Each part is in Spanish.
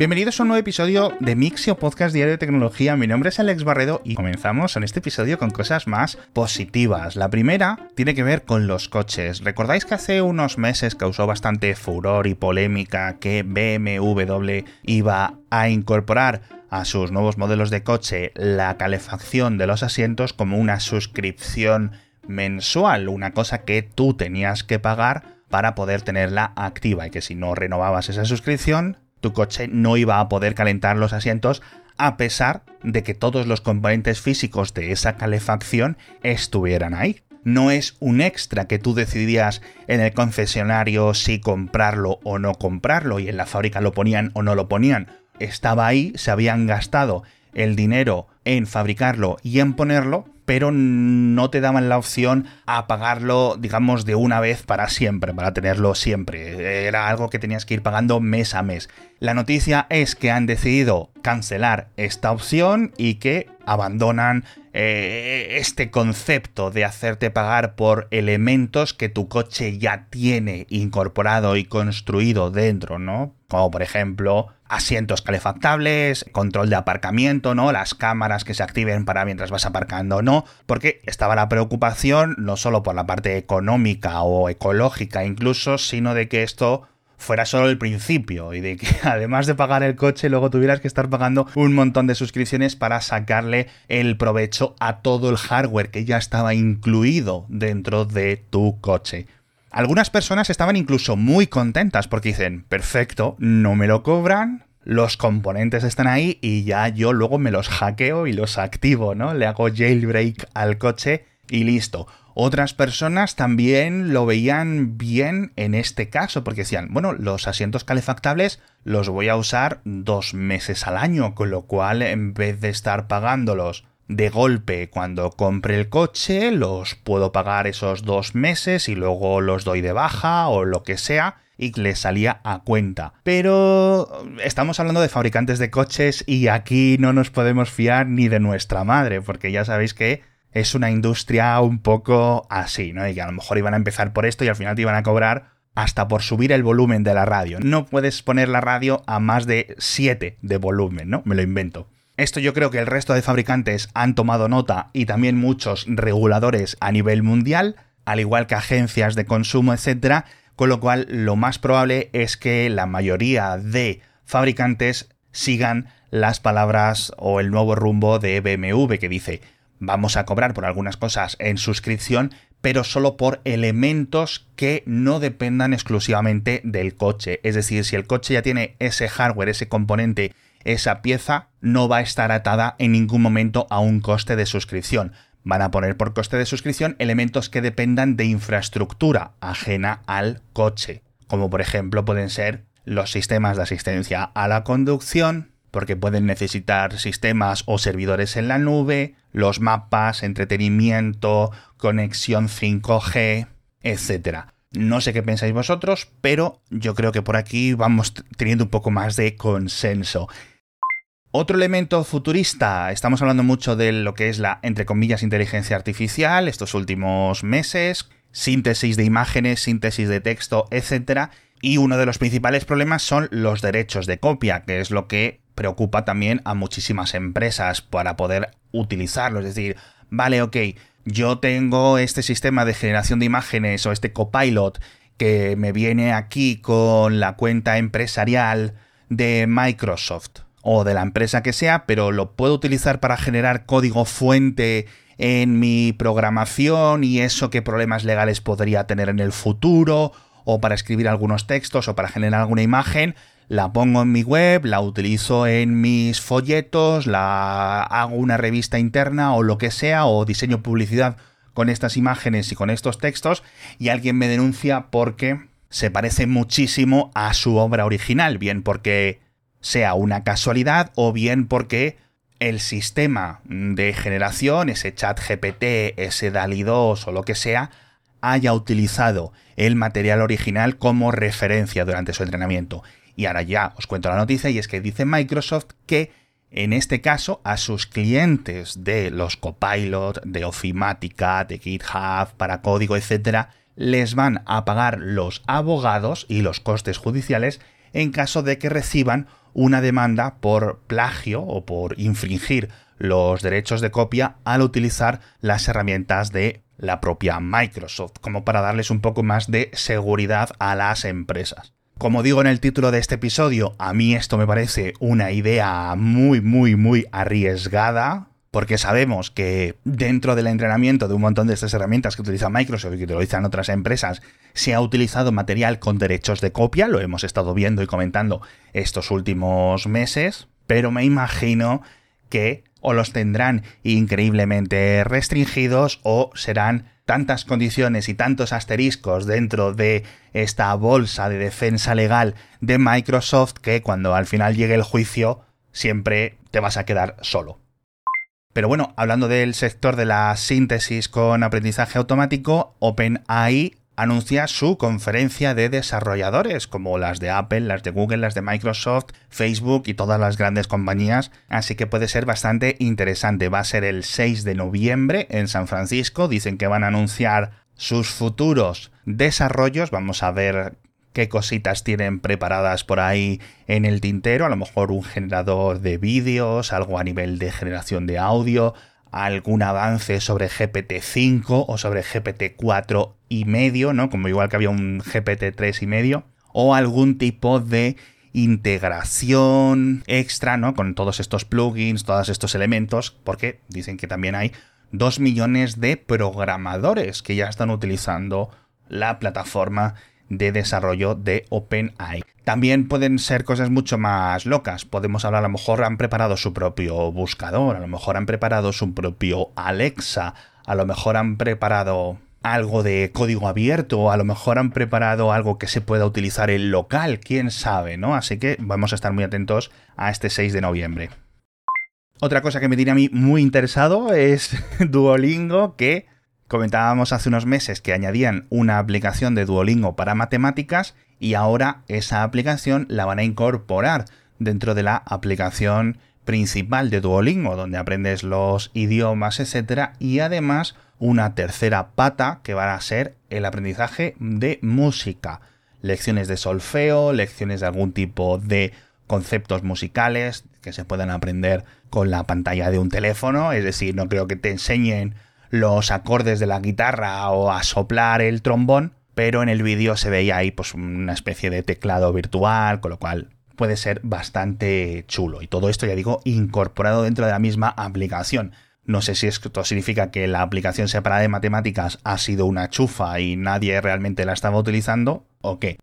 Bienvenidos a un nuevo episodio de Mixio Podcast Diario de Tecnología. Mi nombre es Alex Barredo y comenzamos en este episodio con cosas más positivas. La primera tiene que ver con los coches. ¿Recordáis que hace unos meses causó bastante furor y polémica que BMW iba a incorporar a sus nuevos modelos de coche la calefacción de los asientos como una suscripción mensual, una cosa que tú tenías que pagar para poder tenerla activa y que si no renovabas esa suscripción tu coche no iba a poder calentar los asientos a pesar de que todos los componentes físicos de esa calefacción estuvieran ahí. No es un extra que tú decidías en el concesionario si comprarlo o no comprarlo y en la fábrica lo ponían o no lo ponían. Estaba ahí, se habían gastado el dinero en fabricarlo y en ponerlo, pero no te daban la opción a pagarlo, digamos, de una vez para siempre, para tenerlo siempre. Era algo que tenías que ir pagando mes a mes. La noticia es que han decidido cancelar esta opción y que abandonan eh, este concepto de hacerte pagar por elementos que tu coche ya tiene incorporado y construido dentro, ¿no? Como por ejemplo asientos calefactables, control de aparcamiento, ¿no? Las cámaras que se activen para mientras vas aparcando, ¿no? Porque estaba la preocupación no solo por la parte económica o ecológica incluso, sino de que esto fuera solo el principio y de que además de pagar el coche luego tuvieras que estar pagando un montón de suscripciones para sacarle el provecho a todo el hardware que ya estaba incluido dentro de tu coche. Algunas personas estaban incluso muy contentas porque dicen, perfecto, no me lo cobran, los componentes están ahí y ya yo luego me los hackeo y los activo, ¿no? Le hago jailbreak al coche y listo. Otras personas también lo veían bien en este caso, porque decían, bueno, los asientos calefactables los voy a usar dos meses al año, con lo cual en vez de estar pagándolos de golpe cuando compre el coche, los puedo pagar esos dos meses y luego los doy de baja o lo que sea y les salía a cuenta. Pero estamos hablando de fabricantes de coches y aquí no nos podemos fiar ni de nuestra madre, porque ya sabéis que es una industria un poco así, ¿no? Y que a lo mejor iban a empezar por esto y al final te iban a cobrar hasta por subir el volumen de la radio. No puedes poner la radio a más de 7 de volumen, ¿no? Me lo invento. Esto yo creo que el resto de fabricantes han tomado nota y también muchos reguladores a nivel mundial, al igual que agencias de consumo, etcétera, con lo cual lo más probable es que la mayoría de fabricantes sigan las palabras o el nuevo rumbo de BMW que dice vamos a cobrar por algunas cosas en suscripción, pero solo por elementos que no dependan exclusivamente del coche. Es decir, si el coche ya tiene ese hardware, ese componente, esa pieza, no va a estar atada en ningún momento a un coste de suscripción. Van a poner por coste de suscripción elementos que dependan de infraestructura ajena al coche, como por ejemplo pueden ser los sistemas de asistencia a la conducción, porque pueden necesitar sistemas o servidores en la nube, los mapas, entretenimiento, conexión 5G, etc. No sé qué pensáis vosotros, pero yo creo que por aquí vamos teniendo un poco más de consenso. Otro elemento futurista, estamos hablando mucho de lo que es la, entre comillas, inteligencia artificial estos últimos meses, síntesis de imágenes, síntesis de texto, etc. Y uno de los principales problemas son los derechos de copia, que es lo que preocupa también a muchísimas empresas para poder utilizarlo. Es decir, vale, ok, yo tengo este sistema de generación de imágenes o este copilot que me viene aquí con la cuenta empresarial de Microsoft o de la empresa que sea, pero lo puedo utilizar para generar código fuente en mi programación y eso qué problemas legales podría tener en el futuro o para escribir algunos textos o para generar alguna imagen, la pongo en mi web, la utilizo en mis folletos, la hago una revista interna o lo que sea, o diseño publicidad con estas imágenes y con estos textos, y alguien me denuncia porque se parece muchísimo a su obra original, bien porque sea una casualidad o bien porque el sistema de generación, ese chat GPT, ese DALI 2 o lo que sea, haya utilizado el material original como referencia durante su entrenamiento. Y ahora ya os cuento la noticia y es que dice Microsoft que en este caso a sus clientes de los Copilot, de Ofimática, de GitHub, para código, etcétera, les van a pagar los abogados y los costes judiciales en caso de que reciban una demanda por plagio o por infringir los derechos de copia al utilizar las herramientas de la propia Microsoft, como para darles un poco más de seguridad a las empresas. Como digo en el título de este episodio, a mí esto me parece una idea muy, muy, muy arriesgada, porque sabemos que dentro del entrenamiento de un montón de estas herramientas que utiliza Microsoft y que utilizan otras empresas, se ha utilizado material con derechos de copia, lo hemos estado viendo y comentando estos últimos meses, pero me imagino que o los tendrán increíblemente restringidos o serán tantas condiciones y tantos asteriscos dentro de esta bolsa de defensa legal de Microsoft que cuando al final llegue el juicio siempre te vas a quedar solo. Pero bueno, hablando del sector de la síntesis con aprendizaje automático, OpenAI anuncia su conferencia de desarrolladores, como las de Apple, las de Google, las de Microsoft, Facebook y todas las grandes compañías, así que puede ser bastante interesante. Va a ser el 6 de noviembre en San Francisco, dicen que van a anunciar sus futuros desarrollos, vamos a ver qué cositas tienen preparadas por ahí en el tintero, a lo mejor un generador de vídeos, algo a nivel de generación de audio, algún avance sobre GPT-5 o sobre GPT-4 y medio, ¿no? Como igual que había un GPT-3 y medio, o algún tipo de integración extra, ¿no? Con todos estos plugins, todos estos elementos, porque dicen que también hay 2 millones de programadores que ya están utilizando la plataforma de desarrollo de OpenAI. También pueden ser cosas mucho más locas. Podemos hablar, a lo mejor han preparado su propio buscador, a lo mejor han preparado su propio Alexa, a lo mejor han preparado algo de código abierto, a lo mejor han preparado algo que se pueda utilizar en local, quién sabe, ¿no? Así que vamos a estar muy atentos a este 6 de noviembre. Otra cosa que me tiene a mí muy interesado es Duolingo, que Comentábamos hace unos meses que añadían una aplicación de Duolingo para matemáticas y ahora esa aplicación la van a incorporar dentro de la aplicación principal de Duolingo, donde aprendes los idiomas, etcétera, y además una tercera pata que va a ser el aprendizaje de música, lecciones de solfeo, lecciones de algún tipo de conceptos musicales que se puedan aprender con la pantalla de un teléfono, es decir, no creo que te enseñen los acordes de la guitarra o a soplar el trombón, pero en el vídeo se veía ahí pues una especie de teclado virtual, con lo cual puede ser bastante chulo. Y todo esto, ya digo, incorporado dentro de la misma aplicación. No sé si esto significa que la aplicación separada de matemáticas ha sido una chufa y nadie realmente la estaba utilizando o qué.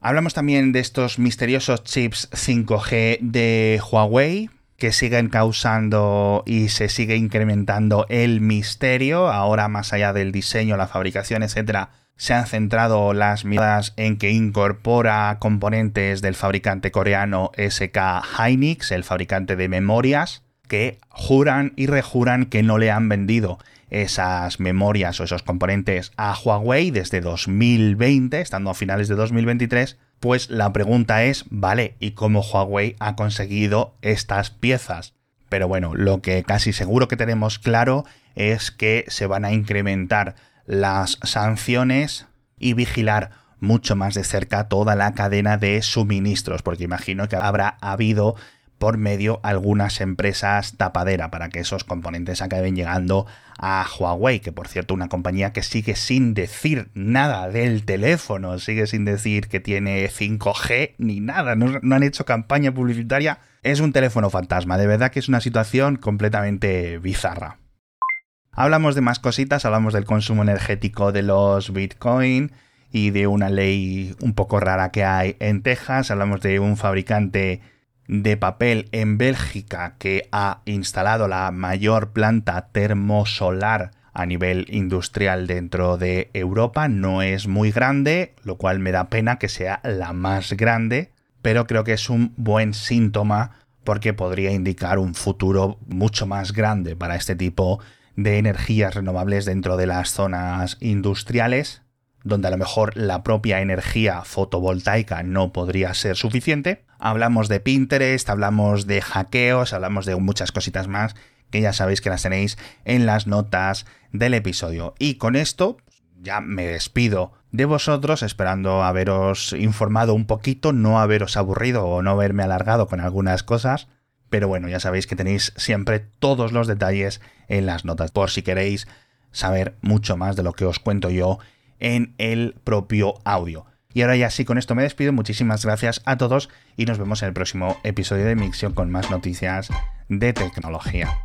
Hablamos también de estos misteriosos chips 5G de Huawei, que siguen causando y se sigue incrementando el misterio. Ahora, más allá del diseño, la fabricación, etcétera, se han centrado las miradas en que incorpora componentes del fabricante coreano SK Hynix, el fabricante de memorias, que juran y rejuran que no le han vendido esas memorias o esos componentes a Huawei desde 2020, estando a finales de 2023, pues la pregunta es, vale, ¿y cómo Huawei ha conseguido estas piezas? Pero bueno, lo que casi seguro que tenemos claro es que se van a incrementar las sanciones y vigilar mucho más de cerca toda la cadena de suministros, porque imagino que habrá habido por medio algunas empresas tapadera para que esos componentes acaben llegando a Huawei, que por cierto una compañía que sigue sin decir nada del teléfono, sigue sin decir que tiene 5G ni nada, no, no han hecho campaña publicitaria, es un teléfono fantasma, de verdad que es una situación completamente bizarra. Hablamos de más cositas, hablamos del consumo energético de los Bitcoin y de una ley un poco rara que hay en Texas, hablamos de un fabricante de papel en Bélgica que ha instalado la mayor planta termosolar a nivel industrial dentro de Europa. No es muy grande, lo cual me da pena que sea la más grande, pero creo que es un buen síntoma porque podría indicar un futuro mucho más grande para este tipo de energías renovables dentro de las zonas industriales, donde a lo mejor la propia energía fotovoltaica no podría ser suficiente, hablamos de Pinterest, hablamos de hackeos, hablamos de muchas cositas más que ya sabéis que las tenéis en las notas del episodio. Y con esto ya me despido de vosotros, esperando haberos informado un poquito, no haberos aburrido o no haberme alargado con algunas cosas. Pero bueno, ya sabéis que tenéis siempre todos los detalles en las notas, por si queréis saber mucho más de lo que os cuento yo en el propio audio. Y ahora ya sí, con esto me despido. Muchísimas gracias a todos y nos vemos en el próximo episodio de Mixion con más noticias de tecnología.